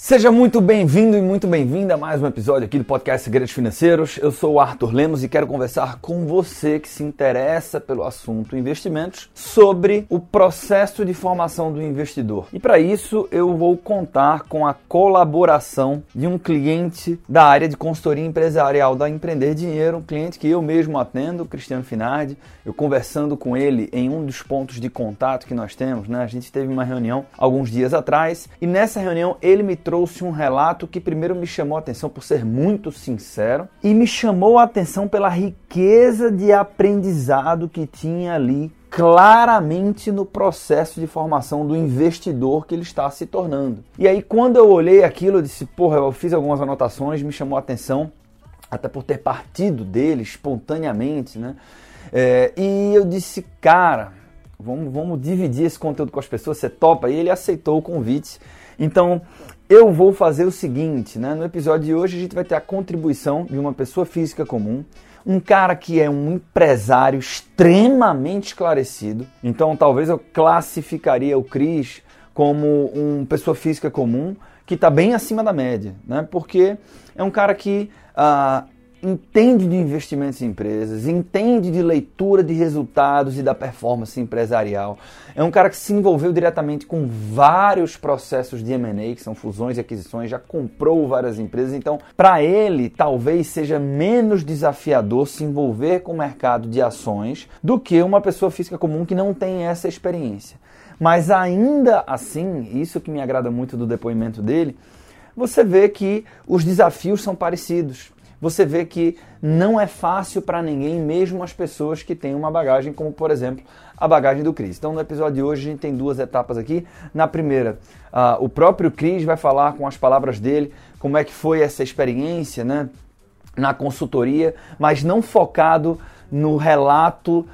Seja muito bem-vindo e muito bem-vinda a mais um episódio aqui do podcast Segredos Financeiros. Eu sou o Arthur Lemos e quero conversar com você que se interessa pelo assunto investimentos sobre o processo de formação do investidor. E para isso eu vou contar com a colaboração de um cliente da área de consultoria empresarial da Empreender Dinheiro, um cliente que eu mesmo atendo, Cristiano Finardi. Eu conversando com ele em um dos pontos de contato que nós temos, né? A gente teve uma reunião alguns dias atrás e nessa reunião ele me trouxe um relato que primeiro me chamou a atenção por ser muito sincero e me chamou a atenção pela riqueza de aprendizado que tinha ali claramente no processo de formação do investidor que ele está se tornando. E aí quando eu olhei aquilo, eu disse, porra, eu fiz algumas anotações, me chamou a atenção, até por ter partido dele espontaneamente, né? É, e eu disse, cara, vamos, vamos dividir esse conteúdo com as pessoas, você topa? E ele aceitou o convite. Então, eu vou fazer o seguinte, né? No episódio de hoje a gente vai ter a contribuição de uma pessoa física comum, um cara que é um empresário extremamente esclarecido. Então talvez eu classificaria o Cris como uma pessoa física comum que está bem acima da média, né? Porque é um cara que ah, entende de investimentos em empresas, entende de leitura de resultados e da performance empresarial. É um cara que se envolveu diretamente com vários processos de M&A, que são fusões e aquisições, já comprou várias empresas. Então, para ele, talvez seja menos desafiador se envolver com o mercado de ações do que uma pessoa física comum que não tem essa experiência. Mas ainda assim, isso que me agrada muito do depoimento dele, você vê que os desafios são parecidos você vê que não é fácil para ninguém, mesmo as pessoas que têm uma bagagem, como por exemplo a bagagem do Cris. Então no episódio de hoje a gente tem duas etapas aqui. Na primeira, uh, o próprio Cris vai falar com as palavras dele como é que foi essa experiência né, na consultoria, mas não focado no relato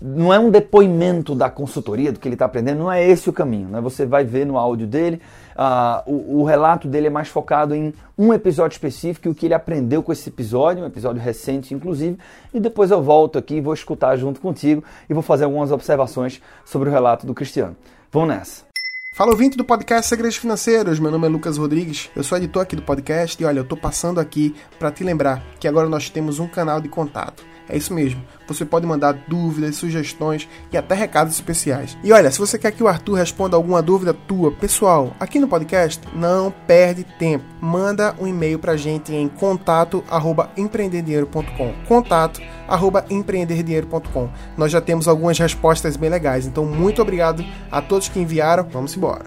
não é um depoimento da consultoria, do que ele está aprendendo, não é esse o caminho. Né? Você vai ver no áudio dele, uh, o, o, relato dele é mais focado em um episódio específico e o que ele aprendeu com esse episódio, um episódio recente inclusive, e depois eu volto aqui, vou escutar junto contigo e vou fazer algumas observações sobre o relato do Cristiano. Vamos nessa! Fala ouvinte do podcast Segredos Financeiros, meu nome é Lucas Rodrigues, eu sou editor aqui do podcast e olha, eu tô passando aqui para te lembrar que agora nós temos um canal de contato. É isso mesmo. Você pode mandar dúvidas, sugestões e até recados especiais. E olha, se você quer que o Arthur responda alguma dúvida tua, pessoal, aqui no podcast, não perde tempo. Manda um e-mail pra gente em contato@empreenderdinheiro.com. contato@empreenderdinheiro.com. Nós já temos algumas respostas bem legais. Então, muito obrigado a todos que enviaram. Vamos embora.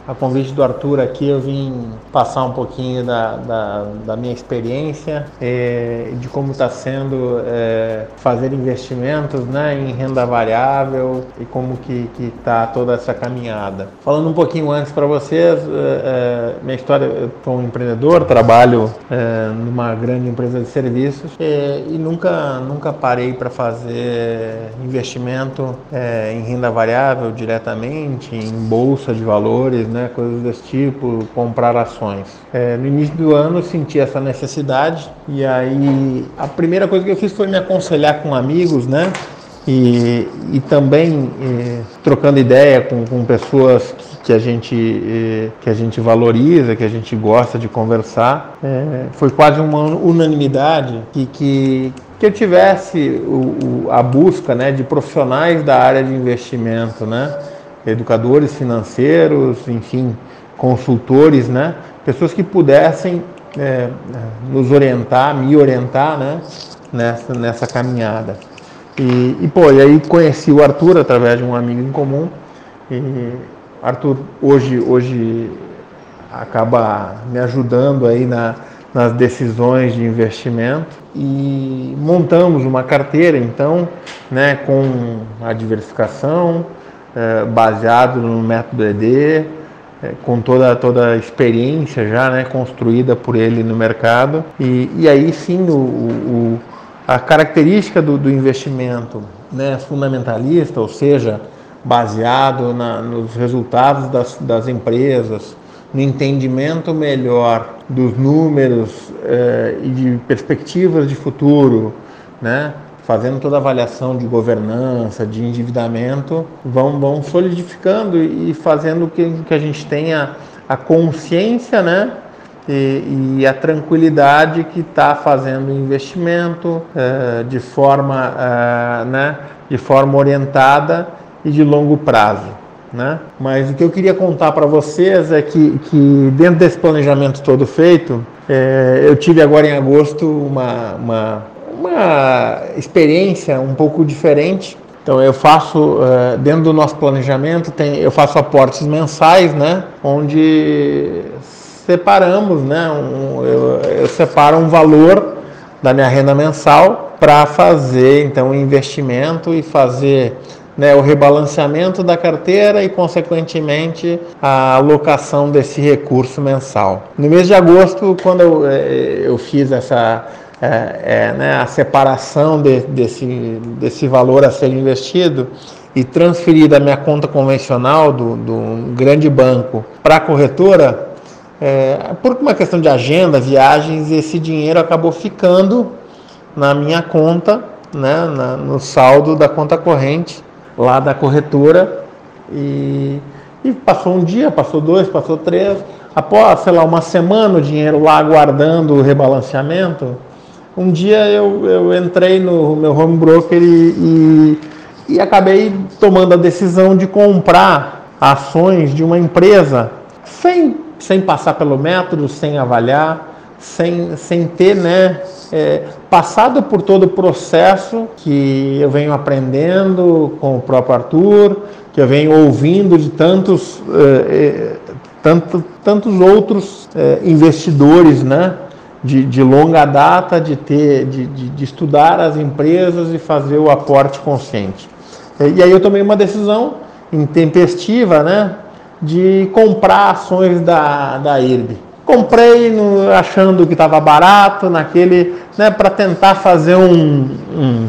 A convite do Arthur aqui, eu vim passar um pouquinho da, da, da minha experiência é, de como está sendo é, fazer investimentos né, em renda variável e como que está toda essa caminhada. Falando um pouquinho antes para vocês, é, minha história, eu sou um empreendedor, trabalho numa grande empresa de serviços e nunca, nunca parei para fazer investimento em renda variável diretamente, em bolsa de valores, né, coisas desse tipo, comprar ações. É, no início do ano eu senti essa necessidade e aí a primeira coisa que eu fiz foi me aconselhar com amigos, né? E, e também é, trocando ideia com, com pessoas que, que, a gente, é, que a gente valoriza, que a gente gosta de conversar. É, foi quase uma unanimidade que, que, que eu tivesse o, o, a busca né, de profissionais da área de investimento, né? Educadores financeiros, enfim, consultores, né? Pessoas que pudessem é, nos orientar, me orientar, né? Nessa, nessa caminhada. E, e, pô, e aí conheci o Arthur através de um amigo em comum. E Arthur hoje, hoje acaba me ajudando aí na, nas decisões de investimento e montamos uma carteira então, né, com a diversificação, é, baseado no método ED, é, com toda, toda a experiência já né, construída por ele no mercado. E, e aí sim, o, o a característica do, do investimento né, fundamentalista, ou seja, baseado na, nos resultados das, das empresas, no entendimento melhor dos números eh, e de perspectivas de futuro, né? Fazendo toda a avaliação de governança, de endividamento, vão, vão solidificando e fazendo que, que a gente tenha a consciência né? e, e a tranquilidade que está fazendo o investimento eh, de, forma, eh, né? de forma orientada e de longo prazo. Né? Mas o que eu queria contar para vocês é que, que, dentro desse planejamento todo feito, é, eu tive agora em agosto uma, uma, uma, experiência um pouco diferente. Então eu faço é, dentro do nosso planejamento tem, eu faço aportes mensais, né? Onde separamos, né? Um, eu, eu separo um valor da minha renda mensal para fazer então investimento e fazer né, o rebalanceamento da carteira e, consequentemente, a alocação desse recurso mensal. No mês de agosto, quando eu, eh, eu fiz essa é, é, né, a separação de, desse, desse valor a ser investido e transferir da minha conta convencional do, do grande banco para a corretora, é, por uma questão de agenda, viagens, esse dinheiro acabou ficando na minha conta, né, na, no saldo da conta corrente lá da corretora e, e passou um dia, passou dois, passou três. Após, sei lá, uma semana o dinheiro lá aguardando o rebalanceamento, um dia eu, eu entrei no meu home broker e, e, e acabei tomando a decisão de comprar ações de uma empresa sem, sem passar pelo método, sem avaliar, sem, sem ter né, é, passado por todo o processo que eu venho aprendendo com o próprio Arthur, que eu venho ouvindo de tantos, é, é tanto, tantos outros é, investidores, né? De, de, longa data, de, ter, de, de, de, estudar as empresas e fazer o aporte consciente. E aí eu tomei uma decisão intempestiva, né? De comprar ações da, da IRB. Comprei no, achando que estava barato naquele, né, para tentar fazer um, um,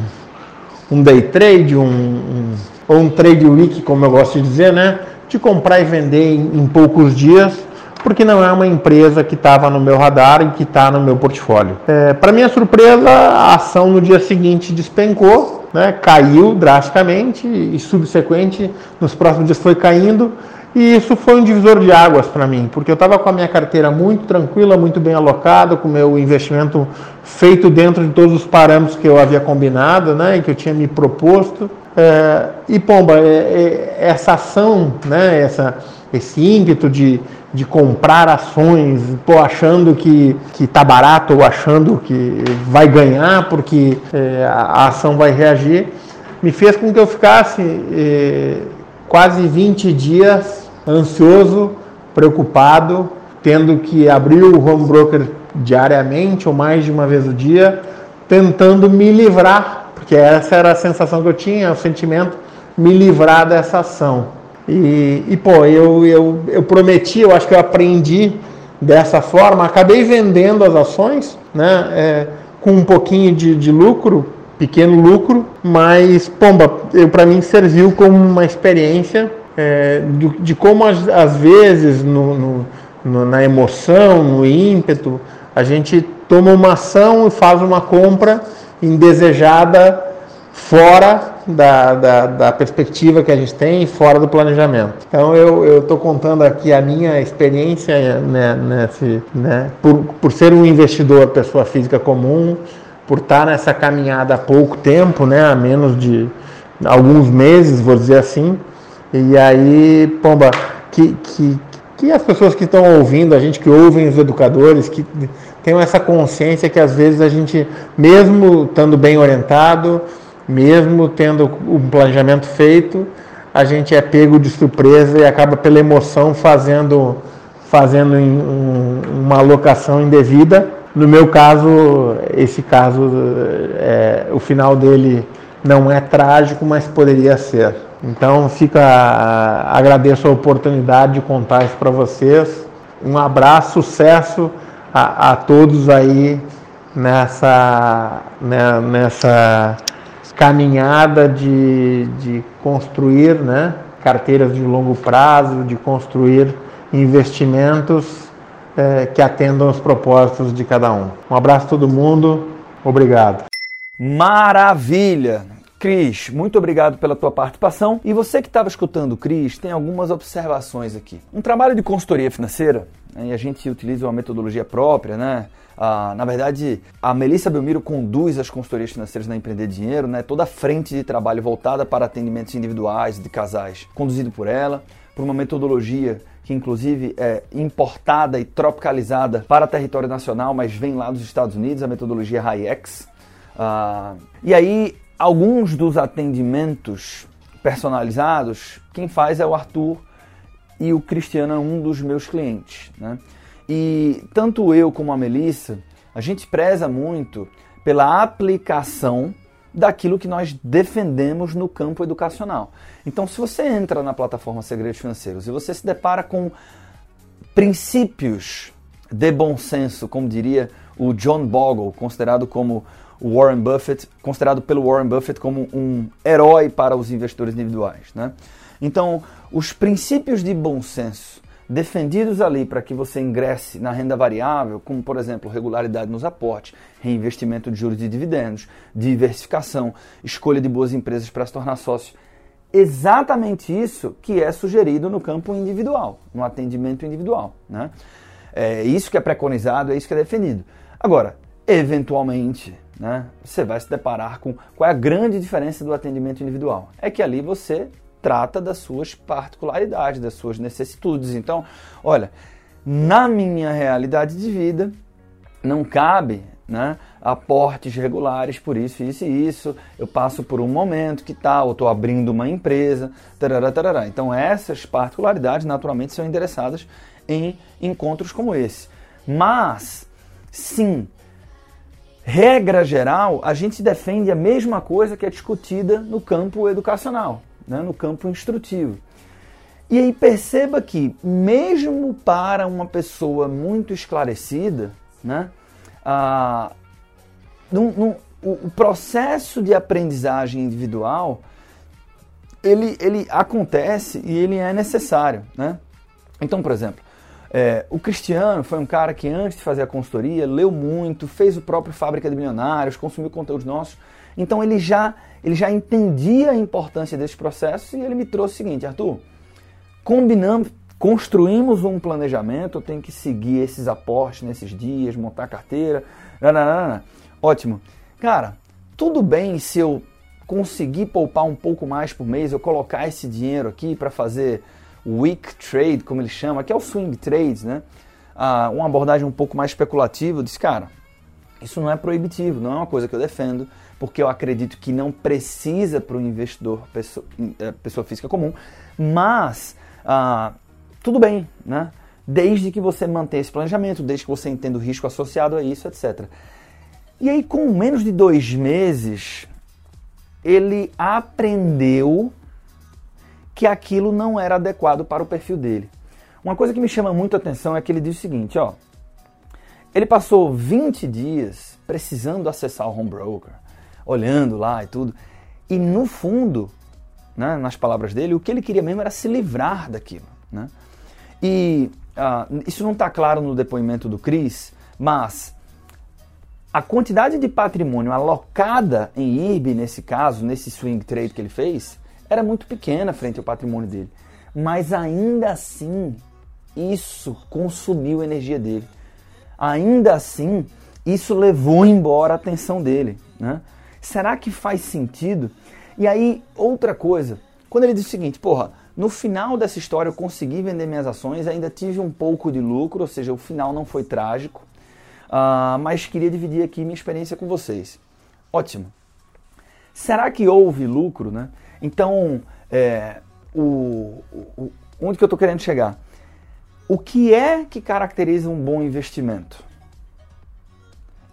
um, day trade, um, um, ou um trade week, como eu gosto de dizer, né, de comprar e vender em, em poucos dias, porque não é uma empresa que estava no meu radar e que está no meu portfólio. É, para minha surpresa, a ação no dia seguinte despencou, né, caiu drasticamente e subsequente nos próximos dias foi caindo e isso foi um divisor de águas para mim, porque eu estava com a minha carteira muito tranquila, muito bem alocada, com o meu investimento feito dentro de todos os parâmetros que eu havia combinado, né, e que eu tinha me proposto. É, e pomba, é, é, essa ação, né, essa, esse ímpeto de, de comprar ações, pô, achando que está barato ou achando que vai ganhar porque é, a, a ação vai reagir, me fez com que eu ficasse é, quase 20 dias ansioso, preocupado, tendo que abrir o home broker diariamente ou mais de uma vez o dia, tentando me livrar, porque essa era a sensação que eu tinha, o sentimento, me livrar dessa ação. E, e pô, eu, eu, eu prometi, eu acho que eu aprendi dessa forma, acabei vendendo as ações, né, é, com um pouquinho de, de lucro, pequeno lucro, mas, pomba, para mim serviu como uma experiência é, de, de, como às, vezes no, no, no, na emoção, no ímpeto, a gente toma uma ação e faz uma compra indesejada fora da, da, da, perspectiva que a gente tem, fora do planejamento. Então eu estou contando aqui a minha experiência né, nesse, né, por, por ser um investidor, pessoa física comum, por estar nessa caminhada há pouco tempo, né, há menos de alguns meses, vou dizer assim, e aí, pomba, que, que, que as pessoas que estão ouvindo, a gente que ouvem os educadores, que tenham essa consciência que às vezes a gente, mesmo estando bem orientado, mesmo tendo um planejamento feito, a gente é pego de surpresa e acaba pela emoção fazendo, fazendo um, uma alocação indevida. No meu caso, esse caso, é, o final dele não é trágico, mas poderia ser. Então fica agradeço a oportunidade de contar isso para vocês. Um abraço, sucesso a, a todos aí nessa, né, nessa caminhada de, de construir né, carteiras de longo prazo, de construir investimentos é, que atendam os propósitos de cada um. Um abraço a todo mundo, obrigado. Maravilha! Cris, muito obrigado pela tua participação. E você que estava escutando o Cris, tem algumas observações aqui. Um trabalho de consultoria financeira, né, e a gente utiliza uma metodologia própria, né? Ah, na verdade, a Melissa Belmiro conduz as consultorias financeiras na Empreender Dinheiro, né? Toda a frente de trabalho voltada para atendimentos individuais de casais, conduzido por ela, por uma metodologia que inclusive é importada e tropicalizada para território nacional, mas vem lá dos Estados Unidos, a metodologia HIEX. Ah, e aí alguns dos atendimentos personalizados, quem faz é o Arthur e o Cristiano é um dos meus clientes. Né? E tanto eu como a Melissa, a gente preza muito pela aplicação daquilo que nós defendemos no campo educacional. Então, se você entra na plataforma Segredos Financeiros e você se depara com princípios de bom senso, como diria o John Bogle, considerado como o Warren Buffett, considerado pelo Warren Buffett como um herói para os investidores individuais. Né? Então, os princípios de bom senso defendidos ali para que você ingresse na renda variável, como por exemplo regularidade nos aportes, reinvestimento de juros e dividendos, diversificação, escolha de boas empresas para se tornar sócio, exatamente isso que é sugerido no campo individual, no atendimento individual. Né? É isso que é preconizado, é isso que é defendido. Agora, eventualmente, né, você vai se deparar com qual é a grande diferença do atendimento individual. É que ali você trata das suas particularidades, das suas necessidades. Então, olha, na minha realidade de vida, não cabe né, aportes regulares por isso, isso e isso. Eu passo por um momento que tal, eu estou abrindo uma empresa, tarará, tarará. Então, essas particularidades naturalmente são endereçadas em encontros como esse. Mas, sim, regra geral, a gente defende a mesma coisa que é discutida no campo educacional, né, no campo instrutivo. E aí perceba que, mesmo para uma pessoa muito esclarecida, né, a, num, num, o, o processo de aprendizagem individual ele, ele acontece e ele é necessário. Né? Então, por exemplo, é, o Cristiano foi um cara que antes de fazer a consultoria leu muito, fez o próprio Fábrica de Milionários, consumiu conteúdos nossos. Então ele já, ele já entendia a importância desses processos e ele me trouxe o seguinte, Arthur, combinamos, construímos um planejamento, eu tenho que seguir esses aportes nesses dias, montar carteira, nananana. ótimo. Cara, tudo bem se eu conseguir poupar um pouco mais por mês, eu colocar esse dinheiro aqui para fazer weak trade, como ele chama, que é o swing trade, né? Ah, uma abordagem um pouco mais especulativa, eu disse, cara, isso não é proibitivo, não é uma coisa que eu defendo, porque eu acredito que não precisa para o investidor, pessoa, é, pessoa, física comum, mas ah, tudo bem, né? Desde que você mantenha esse planejamento, desde que você entenda o risco associado a isso, etc. E aí, com menos de dois meses, ele aprendeu que aquilo não era adequado para o perfil dele. Uma coisa que me chama muito a atenção é que ele diz o seguinte, ó, ele passou 20 dias precisando acessar o home broker, olhando lá e tudo, e no fundo, né, nas palavras dele, o que ele queria mesmo era se livrar daquilo. Né? E uh, isso não está claro no depoimento do Cris, mas a quantidade de patrimônio alocada em IRB, nesse caso, nesse swing trade que ele fez, era muito pequena frente ao patrimônio dele. Mas ainda assim, isso consumiu a energia dele. Ainda assim, isso levou embora a atenção dele. Né? Será que faz sentido? E aí, outra coisa, quando ele diz o seguinte, porra, no final dessa história eu consegui vender minhas ações, ainda tive um pouco de lucro, ou seja, o final não foi trágico, uh, mas queria dividir aqui minha experiência com vocês. Ótimo. Será que houve lucro, né? Então, é, o, o, onde que eu estou querendo chegar? O que é que caracteriza um bom investimento?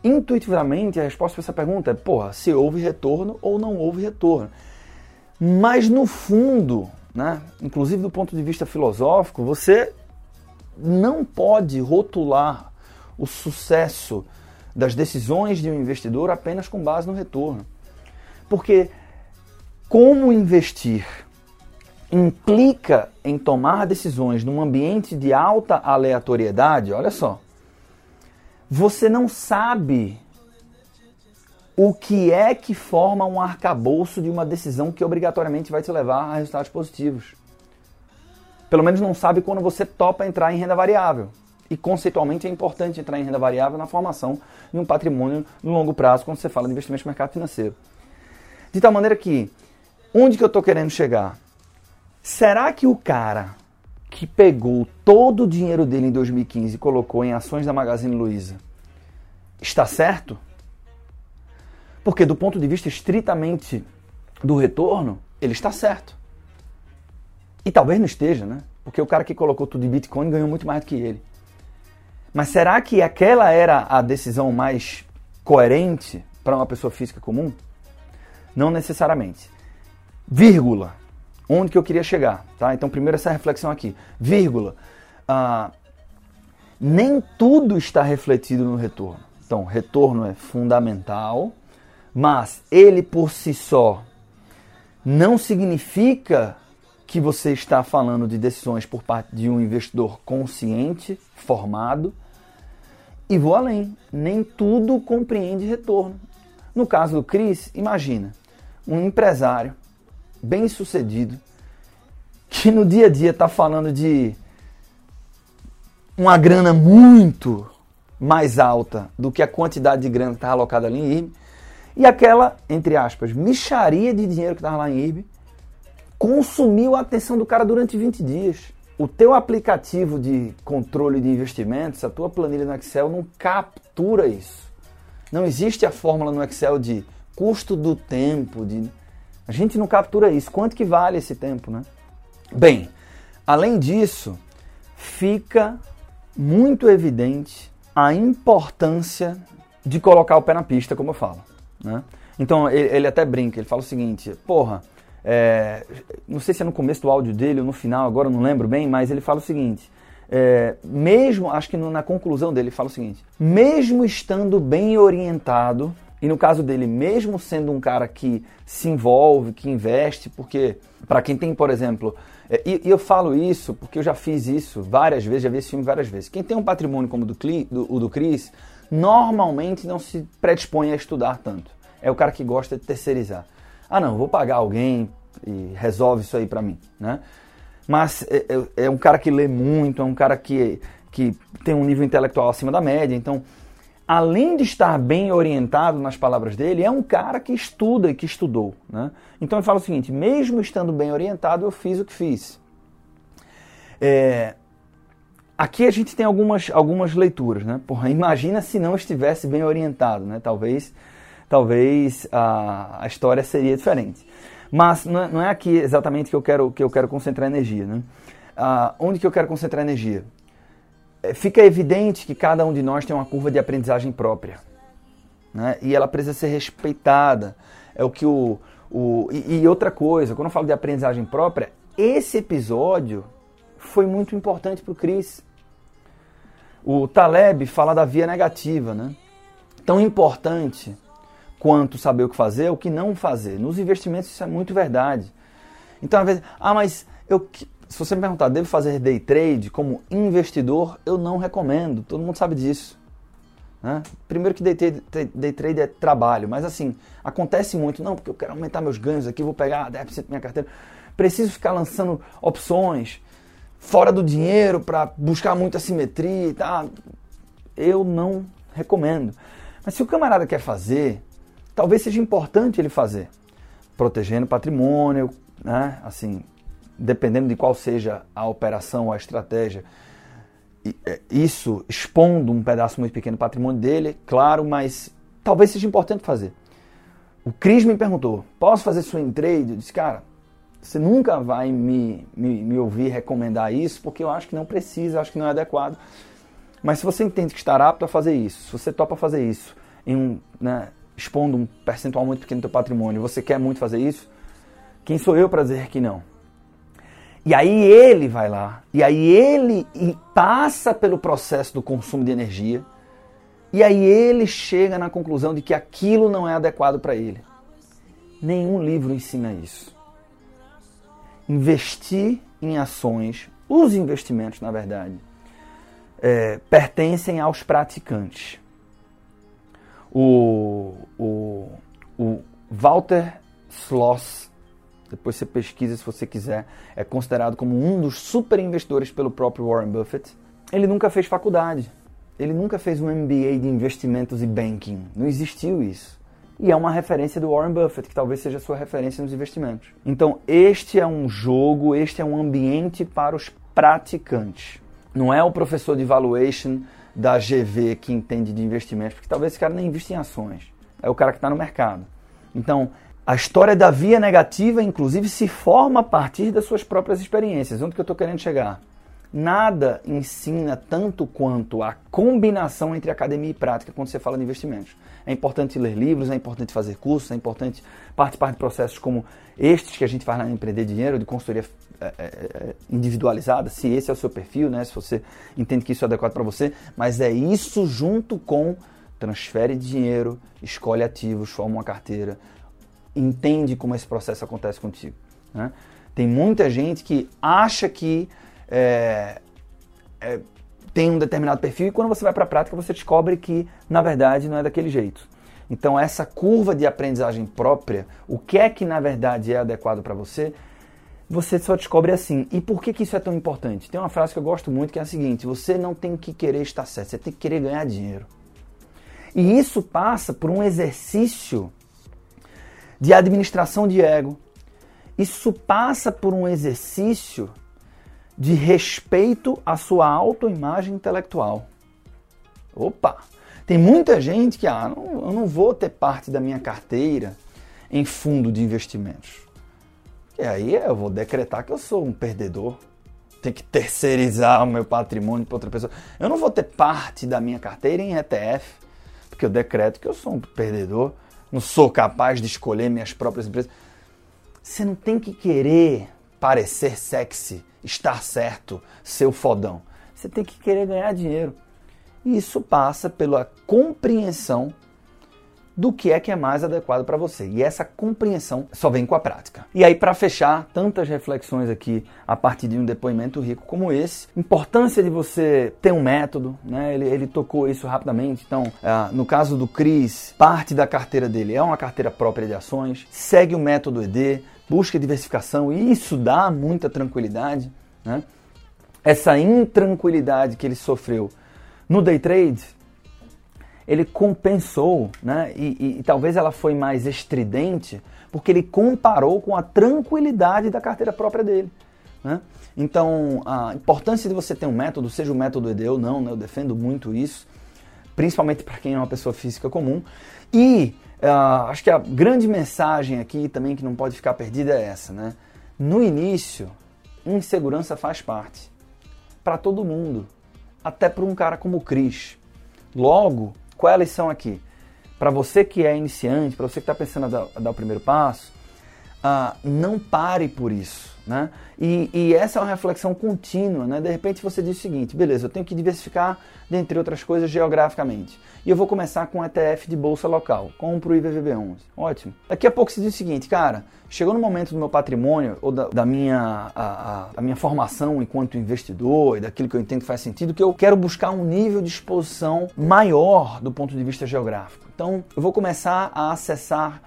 Intuitivamente, a resposta para essa pergunta é: porra, se houve retorno ou não houve retorno. Mas no fundo, né, inclusive do ponto de vista filosófico, você não pode rotular o sucesso das decisões de um investidor apenas com base no retorno. Porque como investir implica em tomar decisões num ambiente de alta aleatoriedade, olha só. Você não sabe o que é que forma um arcabouço de uma decisão que obrigatoriamente vai te levar a resultados positivos. Pelo menos não sabe quando você topa entrar em renda variável. E conceitualmente é importante entrar em renda variável na formação de um patrimônio no longo prazo quando você fala de investimento no mercado financeiro. De tal maneira que, onde que eu estou querendo chegar? Será que o cara que pegou todo o dinheiro dele em 2015 e colocou em ações da Magazine Luiza está certo? Porque do ponto de vista estritamente do retorno, ele está certo. E talvez não esteja, né? Porque o cara que colocou tudo em Bitcoin ganhou muito mais do que ele. Mas será que aquela era a decisão mais coerente para uma pessoa física comum? Não necessariamente. Vírgula. Onde que eu queria chegar? Tá? Então, primeiro essa reflexão aqui. Vírgula. Ah, nem tudo está refletido no retorno. Então, retorno é fundamental, mas ele por si só não significa que você está falando de decisões por parte de um investidor consciente, formado. E vou além, nem tudo compreende retorno. No caso do Cris, imagina um empresário bem sucedido que no dia a dia está falando de uma grana muito mais alta do que a quantidade de grana que estava alocada ali em IRB e aquela, entre aspas, micharia de dinheiro que estava lá em IRB consumiu a atenção do cara durante 20 dias. O teu aplicativo de controle de investimentos, a tua planilha no Excel não captura isso. Não existe a fórmula no Excel de custo do tempo, de a gente não captura isso. Quanto que vale esse tempo, né? Bem, além disso, fica muito evidente a importância de colocar o pé na pista, como eu falo. Né? Então ele, ele até brinca, ele fala o seguinte, porra, é, não sei se é no começo do áudio dele ou no final, agora não lembro bem, mas ele fala o seguinte: é, mesmo, acho que na conclusão dele, ele fala o seguinte: mesmo estando bem orientado, e no caso dele, mesmo sendo um cara que se envolve, que investe, porque para quem tem, por exemplo, é, e, e, eu falo isso porque eu já fiz isso várias vezes, já vi esse filme várias vezes. Quem tem um patrimônio como o do, do, o do Cris, normalmente não se predispõe a estudar tanto. É o cara que gosta de terceirizar ah não, vou pagar alguém e resolve isso aí para mim, né? Mas é, é, é, um cara que lê muito, é um cara que, que tem um nível intelectual acima da média, então além de estar bem orientado nas palavras dele, é um cara que estuda e que estudou. Né? Então ele fala o seguinte: mesmo estando bem orientado, eu fiz o que fiz. É, aqui a gente tem algumas, algumas leituras. Né? Porra, imagina se não estivesse bem orientado. Né? Talvez talvez a, a história seria diferente. Mas não é, não é, aqui exatamente que eu quero, que eu quero concentrar energia. Né? Ah, onde que eu quero concentrar energia? É, fica evidente que cada um de nós tem uma curva de aprendizagem própria. Né? E ela precisa ser respeitada. É o que o. o e, e outra coisa, quando eu falo de aprendizagem própria, esse episódio foi muito importante para o Cris. O Taleb fala da via negativa, né? Tão importante quanto saber o que fazer, o que não fazer. Nos investimentos isso é muito verdade. Então, às vezes, ah, mas eu, se você me perguntar, devo fazer day trade como investidor? Eu não recomendo. Todo mundo sabe disso. Né? Primeiro que day trade, day trade é trabalho, mas assim, acontece muito, não, porque eu quero aumentar meus ganhos aqui, vou pegar 10% da minha carteira. Preciso ficar lançando opções fora do dinheiro para buscar muita simetria e tal. Eu não recomendo. Mas se o camarada quer fazer, talvez seja importante ele fazer, protegendo patrimônio, né? Assim, dependendo de qual seja a operação a estratégia, é, isso expondo um pedaço muito pequeno do patrimônio dele, claro, mas talvez seja importante fazer. O Cris me perguntou: posso fazer swing trade? Eu disse, cara, você nunca vai me, me, me, ouvir recomendar isso, porque eu acho que não precisa, acho que não é adequado. Mas se você entende que está apto a fazer isso, se você topa fazer isso em um, né, expondo um percentual muito pequeno do teu patrimônio, você quer muito fazer isso? Quem sou eu para dizer que não? E aí ele vai lá, e aí ele passa pelo processo do consumo de energia, e aí ele chega na conclusão de que aquilo não é adequado para ele. Nenhum livro ensina isso. Investir em ações, os investimentos, na verdade, é, pertencem aos praticantes. O, o, o Walter Sloss, depois você pesquisa se você quiser, é considerado como um dos super investidores pelo próprio Warren Buffett. Ele nunca fez faculdade. Ele nunca fez um MBA de investimentos e banking. Não existiu isso. E é uma referência do Warren Buffett, que talvez seja a sua referência nos investimentos. Então, este é um jogo, este é um ambiente para os praticantes. Não é o professor de valuation da GV que entende de investimentos, porque talvez esse cara nem invista em ações. É o cara que está no mercado. Então, a história da via negativa, inclusive, se forma a partir das suas próprias experiências. Onde que eu estou querendo chegar? Nada ensina tanto quanto a combinação entre academia e prática quando você fala de investimentos. É importante ler livros, é importante fazer cursos, é importante participar de processos como estes que a gente faz na Empreender Dinheiro, de consultoria é, é, é, individualizada, se esse é o seu perfil, né, se você entende que isso é adequado para você, mas é isso junto com transfere dinheiro, escolhe ativos, forma uma carteira, entende como esse processo acontece contigo. Né? Tem muita gente que acha que é, é, tem um determinado perfil e quando você vai para a prática você descobre que na verdade não é daquele jeito. Então essa curva de aprendizagem própria, o que é que na verdade é adequado para você, você só descobre assim. E por que, que isso é tão importante? Tem uma frase que eu gosto muito que é a seguinte: você não tem que querer estar certo, você tem que querer ganhar dinheiro. E isso passa por um exercício de administração de ego. Isso passa por um exercício de respeito à sua autoimagem intelectual. Opa! Tem muita gente que, ah, não, eu não vou ter parte da minha carteira em fundo de investimentos. E aí eu vou decretar que eu sou um perdedor. Tem que terceirizar o meu patrimônio para outra pessoa. Eu não vou ter parte da minha carteira em ETF, porque eu decreto que eu sou um perdedor. Não sou capaz de escolher minhas próprias empresas. Você não tem que querer parecer sexy estar certo, ser o fodão. Você tem que querer ganhar dinheiro. E isso passa pela compreensão do que é que é mais adequado para você. E essa compreensão só vem com a prática. E aí, para fechar, tantas reflexões aqui a partir de um depoimento rico como esse, importância de você ter um método, né? Ele, ele tocou isso rapidamente. Então, uh, no caso do Cris, parte da carteira dele é uma carteira própria de ações, segue o método ED, busca diversificação e isso dá muita tranquilidade. Né? Essa intranquilidade que ele sofreu no day trade, ele compensou, né? E, e, e, talvez ela foi mais estridente, porque ele comparou com a tranquilidade da carteira própria dele. Né? Então, a importância de você ter um método, seja o método ED ou não, né? eu defendo muito isso, principalmente para quem é uma pessoa física comum. E Uh, acho que a grande mensagem aqui também que não pode ficar perdida é essa, né? No início, insegurança faz parte. Para todo mundo. Até para um cara como o Cris. Logo, qual é a lição aqui? Para você que é iniciante, para você que está pensando a dar, dar, o primeiro passo, uh, não pare por isso. Né? E, e, essa é uma reflexão contínua. Né? De repente você diz o seguinte: beleza, eu tenho que diversificar, dentre outras coisas, geograficamente. E eu vou começar com ETF de bolsa local. Compro o IVVB11. Ótimo. Daqui a pouco você diz o seguinte, cara, chegou no momento do meu patrimônio ou da, da minha, a, a, minha formação enquanto investidor e daquilo que eu entendo que faz sentido, que eu quero buscar um nível de exposição maior do ponto de vista geográfico. Então eu vou começar a acessar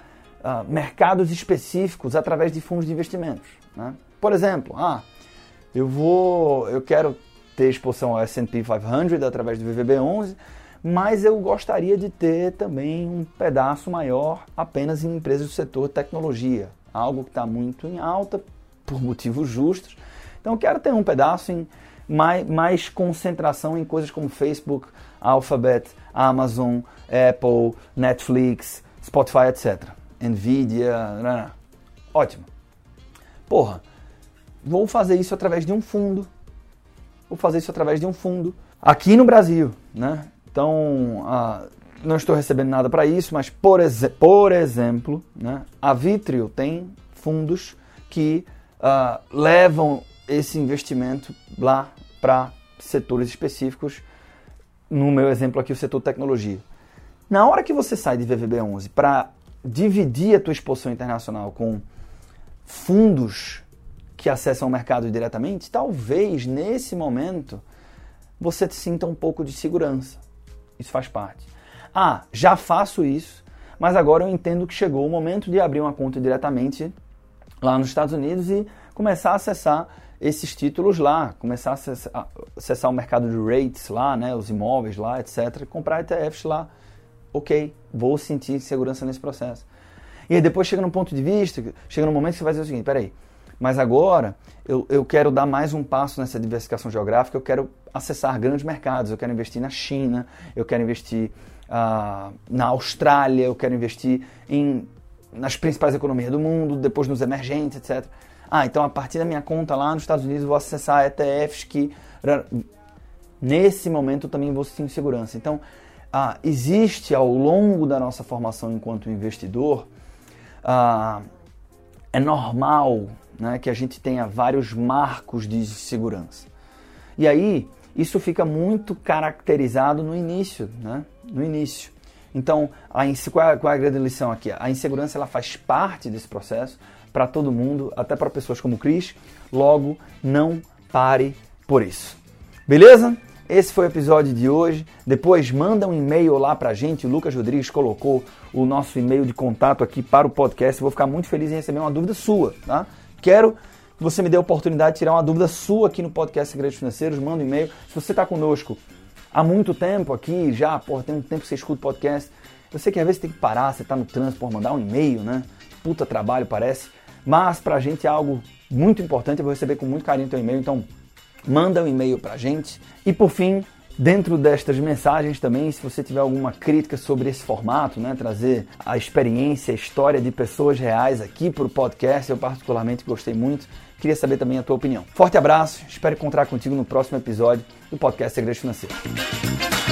uh, mercados específicos através de fundos de investimentos. Né? Por exemplo, ah, eu vou, eu quero ter exposição ao S&P 500 através do VVB11, mas eu gostaria de ter também um pedaço maior apenas em empresas do setor tecnologia, algo que está muito em alta por motivos justos. Então eu quero ter um pedaço em mais, mais concentração em coisas como Facebook, Alphabet, Amazon, Apple, Netflix, Spotify, etc. Nvidia, né, ótimo. Porra, vou fazer isso através de um fundo. Vou fazer isso através de um fundo aqui no Brasil, né? Então, ah, não estou recebendo nada para isso, mas por, por exemplo, né, a Vitrio tem fundos que ah, levam esse investimento lá para setores específicos. No meu exemplo aqui, o setor tecnologia. Na hora que você sai de VVB11 para dividir a tua exposição internacional com fundos que acessam o mercado diretamente, talvez nesse momento você sinta um pouco de segurança. Isso faz parte. Ah, já faço isso, mas agora eu entendo que chegou o momento de abrir uma conta diretamente lá nos Estados Unidos e começar a acessar esses títulos lá, começar a acessar, acessar o mercado de rates lá, né, os imóveis lá, etc. Comprar ETFs lá. Ok, vou sentir segurança nesse processo. E aí depois chega num ponto de vista, chega num momento que você vai dizer o seguinte, peraí, mas agora eu, eu quero dar mais um passo nessa diversificação geográfica, eu quero acessar grandes mercados, eu quero investir na China, eu quero investir uh, na Austrália, eu quero investir em, nas principais economias do mundo, depois nos emergentes, etc. Ah, então a partir da minha conta lá nos Estados Unidos vou acessar ETFs que nesse momento eu também vou sentir segurança. Então, ah, existe ao longo da nossa formação enquanto investidor, ah, é normal né, que a gente tenha vários marcos de segurança. E aí, isso fica muito caracterizado no início, né? No início. Então, a, qual, é, qual é a grande lição aqui? A insegurança ela faz parte desse processo para todo mundo, até para pessoas como o Cris. Logo, não pare por isso. Beleza? Esse foi o episódio de hoje. Depois manda um e-mail lá pra gente. O Lucas Rodrigues colocou o nosso e-mail de contato aqui para o podcast. vou ficar muito feliz em receber uma dúvida sua, tá? Quero que você me dê a oportunidade de tirar uma dúvida sua aqui no podcast Segredos Financeiros. Manda um e-mail. Se você está conosco há muito tempo aqui, já, porra, tem um tempo que você escuta o podcast. Eu sei que às vezes tem que parar, você está no trânsito, mandar um e-mail, né? Puta trabalho, parece. Mas pra gente é algo muito importante. Eu vou receber com muito carinho teu e-mail. Então, manda um e-mail pra gente. E por fim, Dentro destas mensagens também, se você tiver alguma crítica sobre esse formato, né, trazer a experiência, a história de pessoas reais aqui para o podcast, eu particularmente gostei muito. Queria saber também a tua opinião. Forte abraço, espero encontrar contigo no próximo episódio do podcast Segredos Financeiros.